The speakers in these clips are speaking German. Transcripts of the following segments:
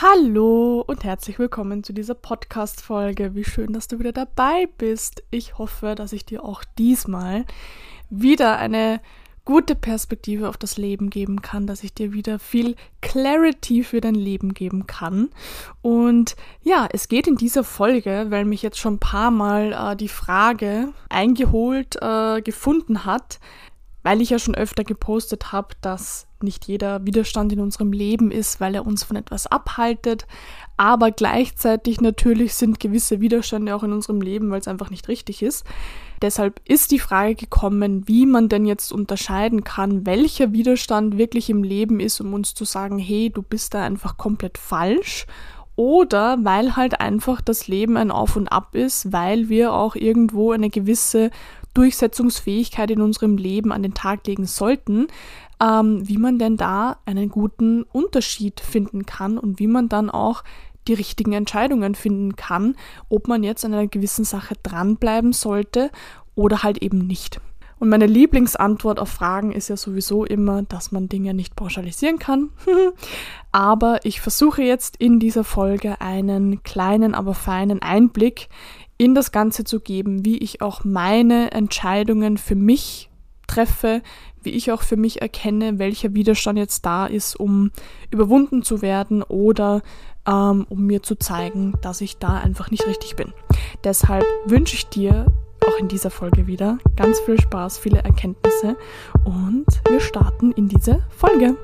Hallo und herzlich willkommen zu dieser Podcast-Folge. Wie schön, dass du wieder dabei bist. Ich hoffe, dass ich dir auch diesmal wieder eine gute Perspektive auf das Leben geben kann, dass ich dir wieder viel Clarity für dein Leben geben kann. Und ja, es geht in dieser Folge, weil mich jetzt schon ein paar Mal äh, die Frage eingeholt äh, gefunden hat, weil ich ja schon öfter gepostet habe, dass nicht jeder Widerstand in unserem Leben ist, weil er uns von etwas abhaltet, aber gleichzeitig natürlich sind gewisse Widerstände auch in unserem Leben, weil es einfach nicht richtig ist. Deshalb ist die Frage gekommen, wie man denn jetzt unterscheiden kann, welcher Widerstand wirklich im Leben ist, um uns zu sagen, hey, du bist da einfach komplett falsch. Oder weil halt einfach das Leben ein Auf und Ab ist, weil wir auch irgendwo eine gewisse Durchsetzungsfähigkeit in unserem Leben an den Tag legen sollten, ähm, wie man denn da einen guten Unterschied finden kann und wie man dann auch die richtigen Entscheidungen finden kann, ob man jetzt an einer gewissen Sache dranbleiben sollte oder halt eben nicht. Und meine Lieblingsantwort auf Fragen ist ja sowieso immer, dass man Dinge nicht pauschalisieren kann. aber ich versuche jetzt in dieser Folge einen kleinen, aber feinen Einblick in das Ganze zu geben, wie ich auch meine Entscheidungen für mich treffe, wie ich auch für mich erkenne, welcher Widerstand jetzt da ist, um überwunden zu werden oder ähm, um mir zu zeigen, dass ich da einfach nicht richtig bin. Deshalb wünsche ich dir auch in dieser Folge wieder ganz viel Spaß, viele Erkenntnisse und wir starten in diese Folge.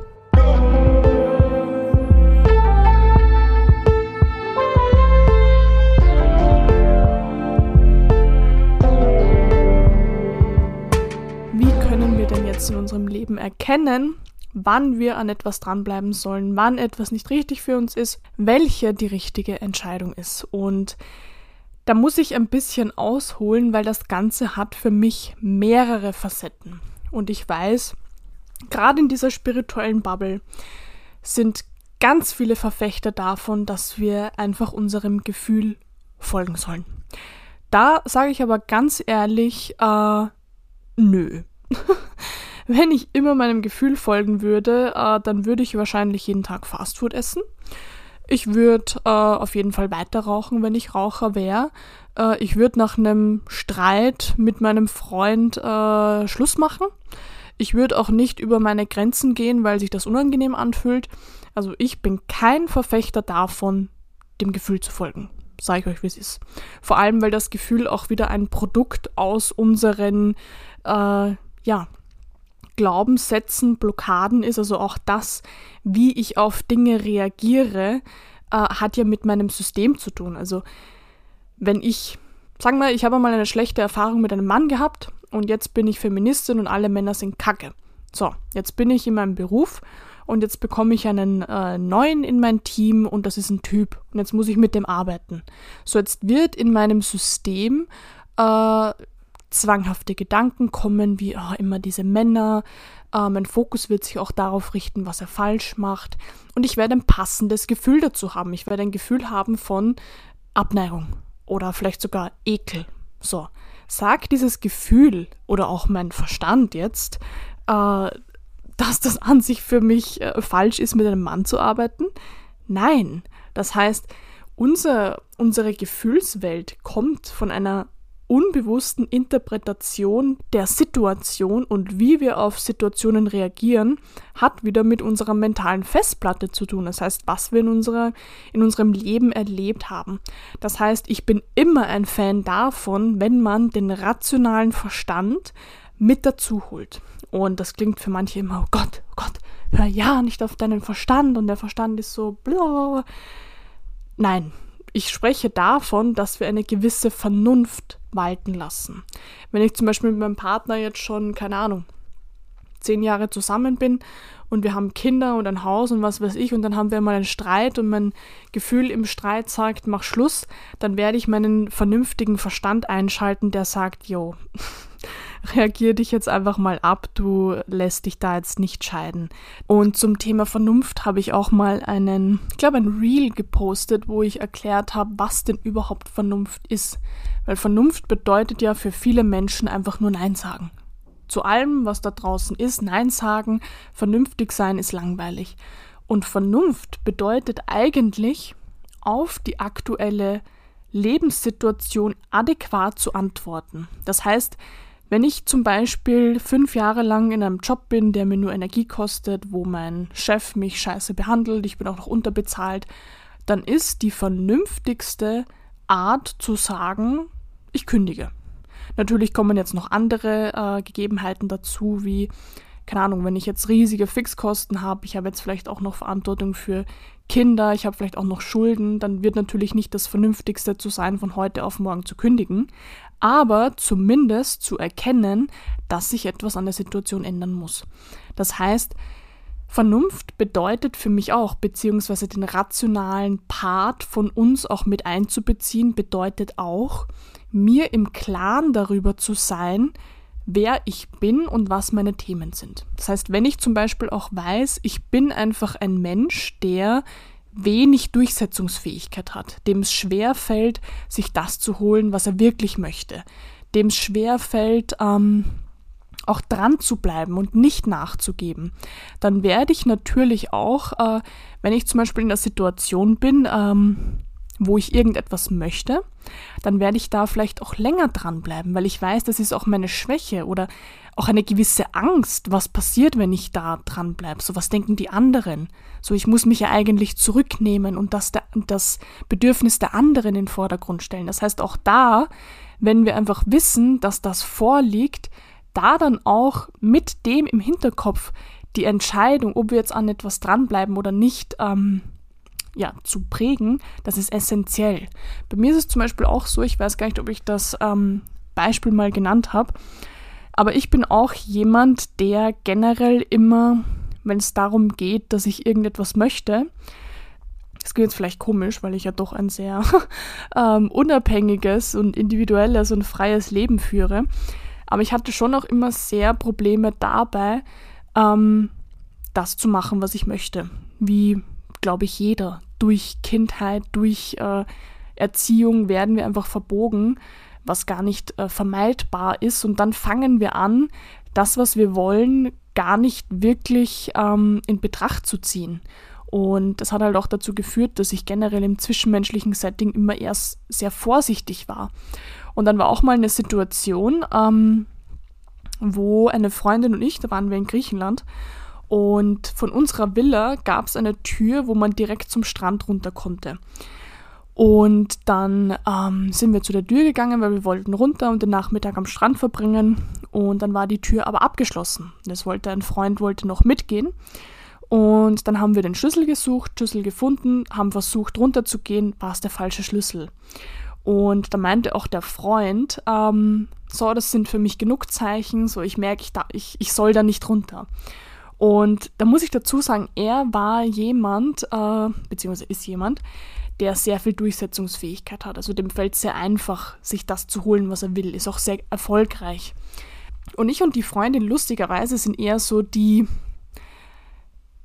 Jetzt in unserem Leben erkennen, wann wir an etwas dranbleiben sollen, wann etwas nicht richtig für uns ist, welche die richtige Entscheidung ist. Und da muss ich ein bisschen ausholen, weil das Ganze hat für mich mehrere Facetten. Und ich weiß, gerade in dieser spirituellen Bubble sind ganz viele Verfechter davon, dass wir einfach unserem Gefühl folgen sollen. Da sage ich aber ganz ehrlich, äh, nö. Wenn ich immer meinem Gefühl folgen würde, äh, dann würde ich wahrscheinlich jeden Tag Fastfood essen. Ich würde äh, auf jeden Fall weiter rauchen, wenn ich Raucher wäre. Äh, ich würde nach einem Streit mit meinem Freund äh, Schluss machen. Ich würde auch nicht über meine Grenzen gehen, weil sich das unangenehm anfühlt. Also ich bin kein Verfechter davon, dem Gefühl zu folgen. Sage ich euch, wie es ist. Vor allem, weil das Gefühl auch wieder ein Produkt aus unseren, äh, ja, Glaubenssätzen, Blockaden ist. Also auch das, wie ich auf Dinge reagiere, äh, hat ja mit meinem System zu tun. Also wenn ich, sagen wir, ich habe mal eine schlechte Erfahrung mit einem Mann gehabt und jetzt bin ich Feministin und alle Männer sind Kacke. So, jetzt bin ich in meinem Beruf und jetzt bekomme ich einen äh, neuen in mein Team und das ist ein Typ und jetzt muss ich mit dem arbeiten. So, jetzt wird in meinem System äh, zwanghafte Gedanken kommen, wie oh, immer diese Männer. Äh, mein Fokus wird sich auch darauf richten, was er falsch macht. Und ich werde ein passendes Gefühl dazu haben. Ich werde ein Gefühl haben von Abneigung oder vielleicht sogar Ekel. So, sagt dieses Gefühl oder auch mein Verstand jetzt, äh, dass das an sich für mich äh, falsch ist, mit einem Mann zu arbeiten? Nein. Das heißt, unser, unsere Gefühlswelt kommt von einer unbewussten Interpretation der Situation und wie wir auf Situationen reagieren, hat wieder mit unserer mentalen Festplatte zu tun. Das heißt, was wir in, unserer, in unserem Leben erlebt haben. Das heißt, ich bin immer ein Fan davon, wenn man den rationalen Verstand mit dazu holt. Und das klingt für manche immer, oh Gott, oh Gott, hör ja nicht auf deinen Verstand und der Verstand ist so bla. Nein, ich spreche davon, dass wir eine gewisse Vernunft walten lassen. Wenn ich zum Beispiel mit meinem Partner jetzt schon, keine Ahnung, zehn Jahre zusammen bin und wir haben Kinder und ein Haus und was weiß ich und dann haben wir mal einen Streit und mein Gefühl im Streit sagt, mach Schluss, dann werde ich meinen vernünftigen Verstand einschalten, der sagt, yo, reagier dich jetzt einfach mal ab, du lässt dich da jetzt nicht scheiden. Und zum Thema Vernunft habe ich auch mal einen, ich glaube, ein Reel gepostet, wo ich erklärt habe, was denn überhaupt Vernunft ist. Weil Vernunft bedeutet ja für viele Menschen einfach nur Nein sagen. Zu allem, was da draußen ist, Nein sagen, vernünftig sein ist langweilig. Und Vernunft bedeutet eigentlich, auf die aktuelle Lebenssituation adäquat zu antworten. Das heißt, wenn ich zum Beispiel fünf Jahre lang in einem Job bin, der mir nur Energie kostet, wo mein Chef mich scheiße behandelt, ich bin auch noch unterbezahlt, dann ist die vernünftigste Art zu sagen, ich kündige. Natürlich kommen jetzt noch andere äh, Gegebenheiten dazu, wie, keine Ahnung, wenn ich jetzt riesige Fixkosten habe, ich habe jetzt vielleicht auch noch Verantwortung für Kinder, ich habe vielleicht auch noch Schulden, dann wird natürlich nicht das Vernünftigste zu sein, von heute auf morgen zu kündigen, aber zumindest zu erkennen, dass sich etwas an der Situation ändern muss. Das heißt, Vernunft bedeutet für mich auch, beziehungsweise den rationalen Part von uns auch mit einzubeziehen, bedeutet auch, mir im Klaren darüber zu sein, wer ich bin und was meine Themen sind. Das heißt, wenn ich zum Beispiel auch weiß, ich bin einfach ein Mensch, der wenig Durchsetzungsfähigkeit hat, dem es schwer fällt, sich das zu holen, was er wirklich möchte, dem es schwer fällt, ähm, auch dran zu bleiben und nicht nachzugeben, dann werde ich natürlich auch, äh, wenn ich zum Beispiel in der Situation bin, ähm, wo ich irgendetwas möchte, dann werde ich da vielleicht auch länger dranbleiben, weil ich weiß, das ist auch meine Schwäche oder auch eine gewisse Angst, was passiert, wenn ich da dranbleibe. So, was denken die anderen? So, ich muss mich ja eigentlich zurücknehmen und das, das Bedürfnis der anderen in den Vordergrund stellen. Das heißt, auch da, wenn wir einfach wissen, dass das vorliegt, da dann auch mit dem im Hinterkopf die Entscheidung, ob wir jetzt an etwas dranbleiben oder nicht, ähm, ja, zu prägen, das ist essentiell. Bei mir ist es zum Beispiel auch so, ich weiß gar nicht, ob ich das ähm, Beispiel mal genannt habe, aber ich bin auch jemand, der generell immer, wenn es darum geht, dass ich irgendetwas möchte, das klingt jetzt vielleicht komisch, weil ich ja doch ein sehr ähm, unabhängiges und individuelles und freies Leben führe. Aber ich hatte schon auch immer sehr Probleme dabei, ähm, das zu machen, was ich möchte. Wie, glaube ich, jeder. Durch Kindheit, durch äh, Erziehung werden wir einfach verbogen, was gar nicht äh, vermeidbar ist. Und dann fangen wir an, das, was wir wollen, gar nicht wirklich ähm, in Betracht zu ziehen. Und das hat halt auch dazu geführt, dass ich generell im zwischenmenschlichen Setting immer erst sehr vorsichtig war. Und dann war auch mal eine Situation, ähm, wo eine Freundin und ich, da waren wir in Griechenland, und von unserer Villa gab es eine Tür, wo man direkt zum Strand runter konnte. Und dann ähm, sind wir zu der Tür gegangen, weil wir wollten runter und den Nachmittag am Strand verbringen. Und dann war die Tür aber abgeschlossen. Das wollte ein Freund wollte noch mitgehen. Und dann haben wir den Schlüssel gesucht, Schlüssel gefunden, haben versucht runterzugehen, war es der falsche Schlüssel. Und da meinte auch der Freund, ähm, so, das sind für mich genug Zeichen, so ich merke, ich, ich, ich soll da nicht runter. Und da muss ich dazu sagen, er war jemand, äh, beziehungsweise ist jemand, der sehr viel Durchsetzungsfähigkeit hat. Also dem fällt sehr einfach, sich das zu holen, was er will, ist auch sehr erfolgreich. Und ich und die Freundin lustigerweise sind eher so die,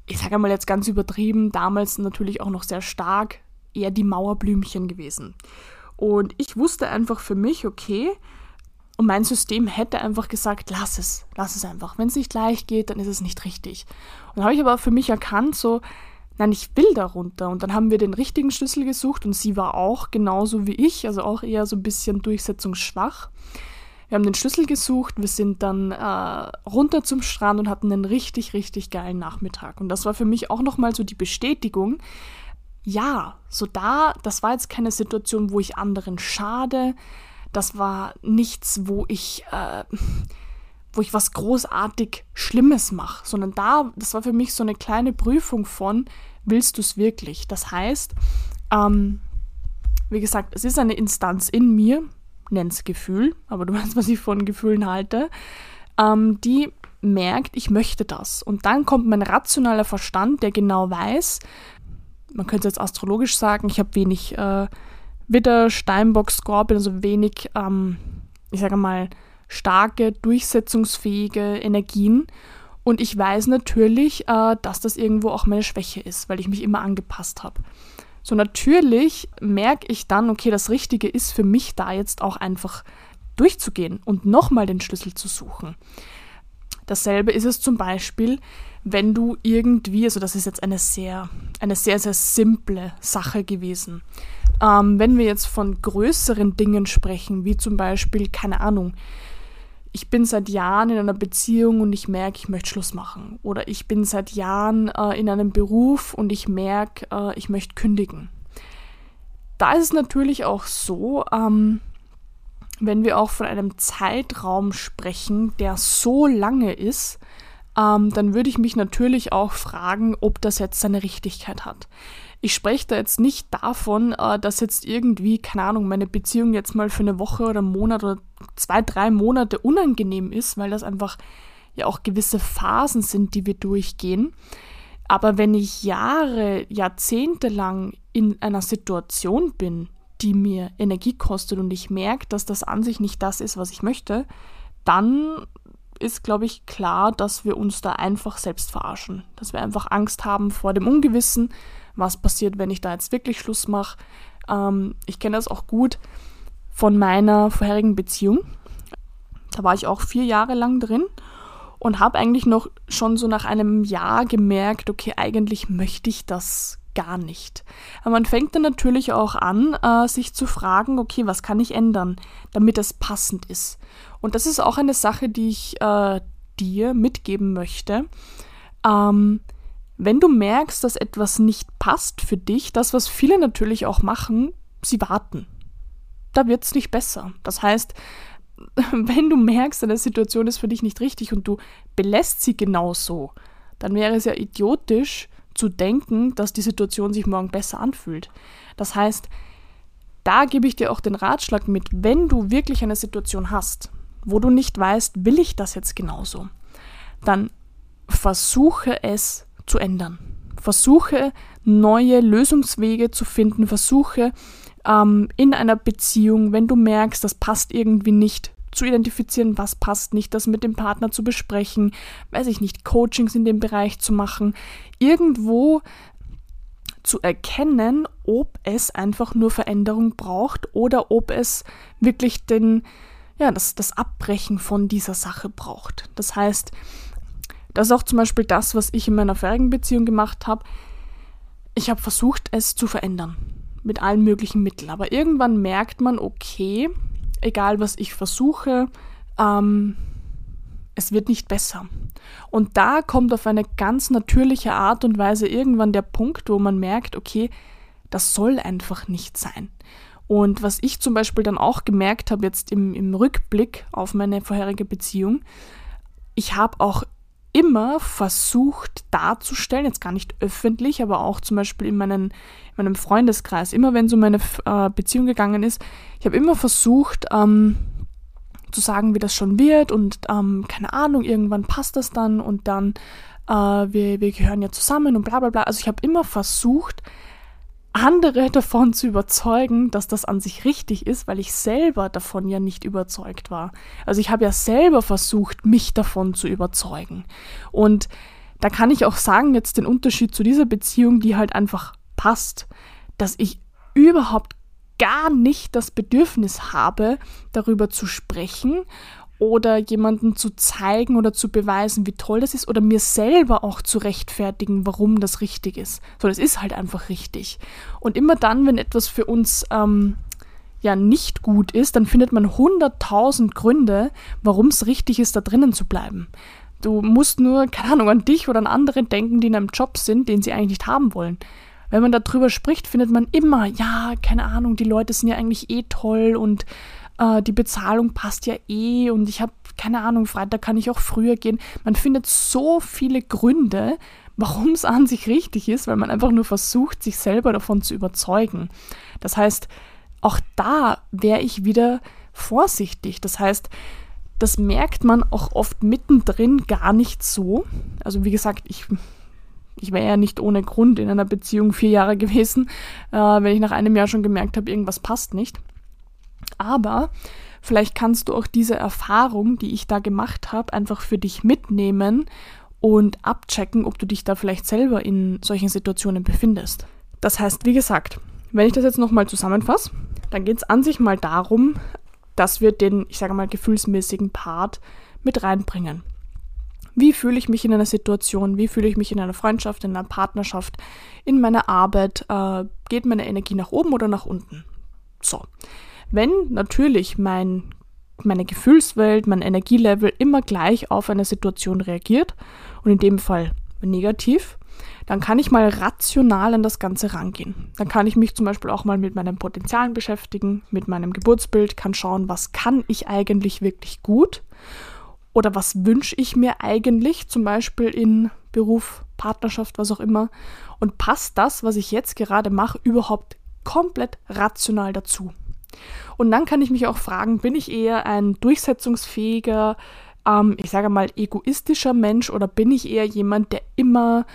ich sage mal jetzt ganz übertrieben, damals natürlich auch noch sehr stark, eher die Mauerblümchen gewesen. Und ich wusste einfach für mich, okay, und mein System hätte einfach gesagt, lass es, lass es einfach. Wenn es nicht leicht geht, dann ist es nicht richtig. Und habe ich aber für mich erkannt, so, nein, ich will darunter. Und dann haben wir den richtigen Schlüssel gesucht und sie war auch genauso wie ich, also auch eher so ein bisschen durchsetzungsschwach. Wir haben den Schlüssel gesucht, wir sind dann äh, runter zum Strand und hatten einen richtig, richtig geilen Nachmittag. Und das war für mich auch nochmal so die Bestätigung, ja, so da, das war jetzt keine Situation, wo ich anderen schade. Das war nichts, wo ich, äh, wo ich was großartig Schlimmes mache, sondern da, das war für mich so eine kleine Prüfung von, willst du es wirklich? Das heißt, ähm, wie gesagt, es ist eine Instanz in mir, nenn's Gefühl, aber du weißt, was ich von Gefühlen halte, ähm, die merkt, ich möchte das. Und dann kommt mein rationaler Verstand, der genau weiß, man könnte jetzt astrologisch sagen, ich habe wenig äh, Widder, Steinbock, Skorpion, also wenig, ähm, ich sage mal, starke, durchsetzungsfähige Energien. Und ich weiß natürlich, äh, dass das irgendwo auch meine Schwäche ist, weil ich mich immer angepasst habe. So natürlich merke ich dann, okay, das Richtige ist für mich da jetzt auch einfach durchzugehen und nochmal den Schlüssel zu suchen. Dasselbe ist es zum Beispiel, wenn du irgendwie, also das ist jetzt eine sehr, eine sehr, sehr simple Sache gewesen. Ähm, wenn wir jetzt von größeren Dingen sprechen, wie zum Beispiel, keine Ahnung, ich bin seit Jahren in einer Beziehung und ich merke, ich möchte Schluss machen. Oder ich bin seit Jahren äh, in einem Beruf und ich merke, äh, ich möchte kündigen. Da ist es natürlich auch so, ähm, wenn wir auch von einem Zeitraum sprechen, der so lange ist, ähm, dann würde ich mich natürlich auch fragen, ob das jetzt seine Richtigkeit hat. Ich spreche da jetzt nicht davon, äh, dass jetzt irgendwie, keine Ahnung, meine Beziehung jetzt mal für eine Woche oder einen Monat oder zwei, drei Monate unangenehm ist, weil das einfach ja auch gewisse Phasen sind, die wir durchgehen. Aber wenn ich Jahre, Jahrzehnte lang in einer Situation bin, die mir Energie kostet und ich merke, dass das an sich nicht das ist, was ich möchte, dann ist, glaube ich, klar, dass wir uns da einfach selbst verarschen. Dass wir einfach Angst haben vor dem Ungewissen, was passiert, wenn ich da jetzt wirklich Schluss mache. Ähm, ich kenne das auch gut von meiner vorherigen Beziehung. Da war ich auch vier Jahre lang drin und habe eigentlich noch schon so nach einem Jahr gemerkt, okay, eigentlich möchte ich das gar nicht. Aber man fängt dann natürlich auch an, äh, sich zu fragen, okay, was kann ich ändern, damit es passend ist. Und das ist auch eine Sache, die ich äh, dir mitgeben möchte. Ähm, wenn du merkst, dass etwas nicht passt für dich, das, was viele natürlich auch machen, sie warten. Da wird es nicht besser. Das heißt, wenn du merkst, eine Situation ist für dich nicht richtig und du belässt sie genauso, dann wäre es ja idiotisch, zu denken, dass die Situation sich morgen besser anfühlt. Das heißt, da gebe ich dir auch den Ratschlag mit, wenn du wirklich eine Situation hast, wo du nicht weißt, will ich das jetzt genauso, dann versuche es zu ändern. Versuche neue Lösungswege zu finden, versuche ähm, in einer Beziehung, wenn du merkst, das passt irgendwie nicht, zu identifizieren, was passt nicht, das mit dem Partner zu besprechen, weiß ich nicht, Coachings in dem Bereich zu machen, irgendwo zu erkennen, ob es einfach nur Veränderung braucht oder ob es wirklich den, ja, das, das Abbrechen von dieser Sache braucht. Das heißt, das ist auch zum Beispiel das, was ich in meiner vorigen Beziehung gemacht habe. Ich habe versucht, es zu verändern. Mit allen möglichen Mitteln. Aber irgendwann merkt man, okay, egal was ich versuche, ähm, es wird nicht besser. Und da kommt auf eine ganz natürliche Art und Weise irgendwann der Punkt, wo man merkt, okay, das soll einfach nicht sein. Und was ich zum Beispiel dann auch gemerkt habe jetzt im, im Rückblick auf meine vorherige Beziehung, ich habe auch immer versucht darzustellen, jetzt gar nicht öffentlich, aber auch zum Beispiel in, meinen, in meinem Freundeskreis, immer wenn es um meine äh, Beziehung gegangen ist, ich habe immer versucht ähm, zu sagen, wie das schon wird und ähm, keine Ahnung, irgendwann passt das dann und dann äh, wir, wir gehören ja zusammen und bla bla bla. Also ich habe immer versucht, andere davon zu überzeugen, dass das an sich richtig ist, weil ich selber davon ja nicht überzeugt war. Also ich habe ja selber versucht, mich davon zu überzeugen. Und da kann ich auch sagen, jetzt den Unterschied zu dieser Beziehung, die halt einfach passt, dass ich überhaupt gar nicht das Bedürfnis habe, darüber zu sprechen oder jemanden zu zeigen oder zu beweisen, wie toll das ist oder mir selber auch zu rechtfertigen, warum das richtig ist. So, das ist halt einfach richtig. Und immer dann, wenn etwas für uns ähm, ja nicht gut ist, dann findet man hunderttausend Gründe, warum es richtig ist, da drinnen zu bleiben. Du musst nur, keine Ahnung, an dich oder an andere denken, die in einem Job sind, den sie eigentlich nicht haben wollen. Wenn man darüber spricht, findet man immer, ja, keine Ahnung, die Leute sind ja eigentlich eh toll und äh, die Bezahlung passt ja eh und ich habe keine Ahnung, Freitag kann ich auch früher gehen. Man findet so viele Gründe, warum es an sich richtig ist, weil man einfach nur versucht, sich selber davon zu überzeugen. Das heißt, auch da wäre ich wieder vorsichtig. Das heißt, das merkt man auch oft mittendrin gar nicht so. Also wie gesagt, ich, ich wäre ja nicht ohne Grund in einer Beziehung vier Jahre gewesen, äh, wenn ich nach einem Jahr schon gemerkt habe, irgendwas passt nicht. Aber vielleicht kannst du auch diese Erfahrung, die ich da gemacht habe, einfach für dich mitnehmen und abchecken, ob du dich da vielleicht selber in solchen Situationen befindest. Das heißt, wie gesagt, wenn ich das jetzt nochmal zusammenfasse, dann geht es an sich mal darum, dass wir den, ich sage mal, gefühlsmäßigen Part mit reinbringen. Wie fühle ich mich in einer Situation? Wie fühle ich mich in einer Freundschaft, in einer Partnerschaft, in meiner Arbeit? Äh, geht meine Energie nach oben oder nach unten? So. Wenn natürlich mein, meine Gefühlswelt, mein Energielevel immer gleich auf eine Situation reagiert und in dem Fall negativ, dann kann ich mal rational an das Ganze rangehen. Dann kann ich mich zum Beispiel auch mal mit meinen Potenzialen beschäftigen, mit meinem Geburtsbild, kann schauen, was kann ich eigentlich wirklich gut oder was wünsche ich mir eigentlich, zum Beispiel in Beruf, Partnerschaft, was auch immer. Und passt das, was ich jetzt gerade mache, überhaupt komplett rational dazu? Und dann kann ich mich auch fragen, bin ich eher ein durchsetzungsfähiger, ähm, ich sage mal, egoistischer Mensch oder bin ich eher jemand, der immer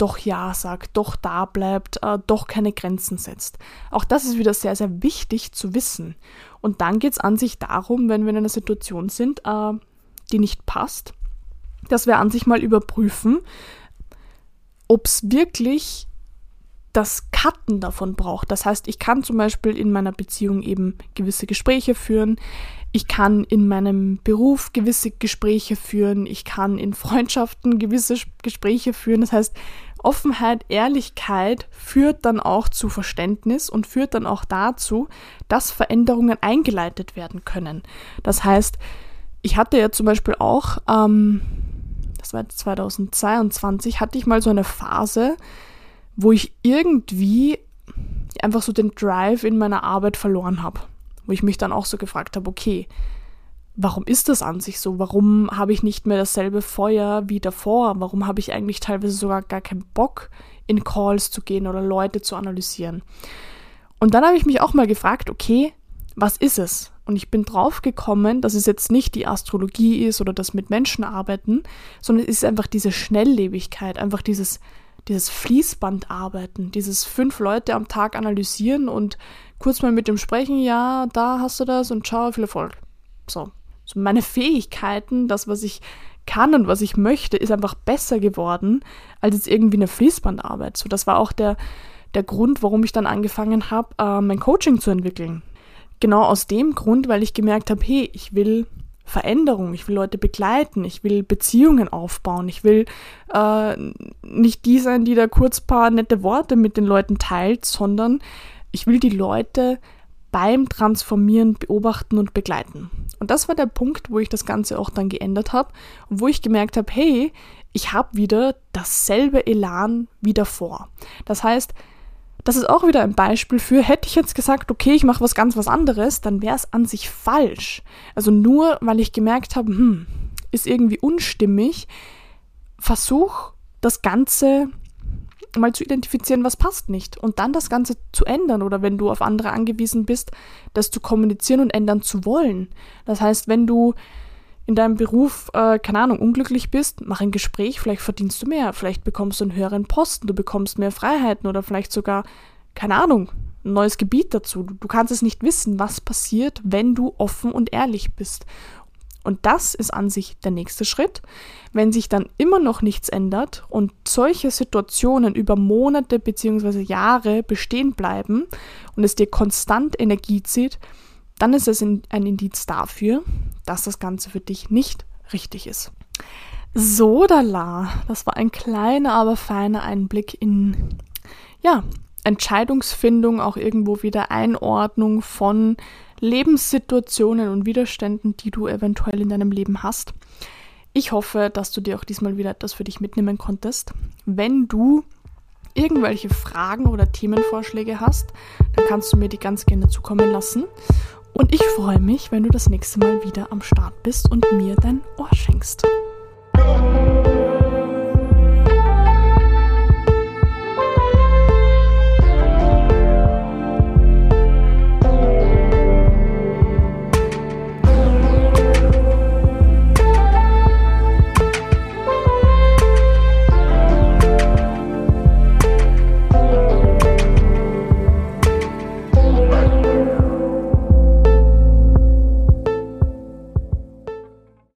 doch Ja sagt, doch da bleibt, äh, doch keine Grenzen setzt. Auch das ist wieder sehr, sehr wichtig zu wissen. Und dann geht es an sich darum, wenn wir in einer Situation sind, äh, die nicht passt, dass wir an sich mal überprüfen, ob es wirklich das Cutten davon braucht. Das heißt, ich kann zum Beispiel in meiner Beziehung eben gewisse Gespräche führen, ich kann in meinem Beruf gewisse Gespräche führen, ich kann in Freundschaften gewisse Gespräche führen. Das heißt, Offenheit, Ehrlichkeit führt dann auch zu Verständnis und führt dann auch dazu, dass Veränderungen eingeleitet werden können. Das heißt, ich hatte ja zum Beispiel auch, ähm, das war 2022, hatte ich mal so eine Phase, wo ich irgendwie einfach so den Drive in meiner Arbeit verloren habe. Wo ich mich dann auch so gefragt habe, okay, warum ist das an sich so? Warum habe ich nicht mehr dasselbe Feuer wie davor? Warum habe ich eigentlich teilweise sogar gar keinen Bock, in Calls zu gehen oder Leute zu analysieren? Und dann habe ich mich auch mal gefragt, okay, was ist es? Und ich bin drauf gekommen, dass es jetzt nicht die Astrologie ist oder das mit Menschen arbeiten, sondern es ist einfach diese Schnelllebigkeit, einfach dieses, dieses Fließbandarbeiten, dieses fünf Leute am Tag analysieren und kurz mal mit dem sprechen, ja, da hast du das und ciao, viel Erfolg. So. so meine Fähigkeiten, das, was ich kann und was ich möchte, ist einfach besser geworden als jetzt irgendwie eine Fließbandarbeit. So, das war auch der, der Grund, warum ich dann angefangen habe, äh, mein Coaching zu entwickeln. Genau aus dem Grund, weil ich gemerkt habe, hey, ich will Veränderung, ich will Leute begleiten, ich will Beziehungen aufbauen, ich will äh, nicht die sein, die da kurz paar nette Worte mit den Leuten teilt, sondern ich will die Leute beim Transformieren beobachten und begleiten. Und das war der Punkt, wo ich das Ganze auch dann geändert habe und wo ich gemerkt habe, hey, ich habe wieder dasselbe Elan wie davor. Das heißt, das ist auch wieder ein Beispiel für, hätte ich jetzt gesagt, okay, ich mache was ganz was anderes, dann wäre es an sich falsch. Also nur, weil ich gemerkt habe, hm, ist irgendwie unstimmig, versuch das Ganze mal zu identifizieren, was passt nicht und dann das Ganze zu ändern oder wenn du auf andere angewiesen bist, das zu kommunizieren und ändern zu wollen. Das heißt, wenn du in deinem Beruf, äh, keine Ahnung, unglücklich bist, mach ein Gespräch, vielleicht verdienst du mehr, vielleicht bekommst du einen höheren Posten, du bekommst mehr Freiheiten oder vielleicht sogar, keine Ahnung, ein neues Gebiet dazu. Du, du kannst es nicht wissen, was passiert, wenn du offen und ehrlich bist. Und das ist an sich der nächste Schritt. Wenn sich dann immer noch nichts ändert und solche Situationen über Monate bzw. Jahre bestehen bleiben und es dir konstant Energie zieht, dann ist es ein Indiz dafür, dass das Ganze für dich nicht richtig ist. So, Dala, das war ein kleiner, aber feiner Einblick in, ja, Entscheidungsfindung, auch irgendwo wieder Einordnung von Lebenssituationen und Widerständen, die du eventuell in deinem Leben hast. Ich hoffe, dass du dir auch diesmal wieder etwas für dich mitnehmen konntest. Wenn du irgendwelche Fragen oder Themenvorschläge hast, dann kannst du mir die ganz gerne zukommen lassen. Und ich freue mich, wenn du das nächste Mal wieder am Start bist und mir dein Ohr schenkst.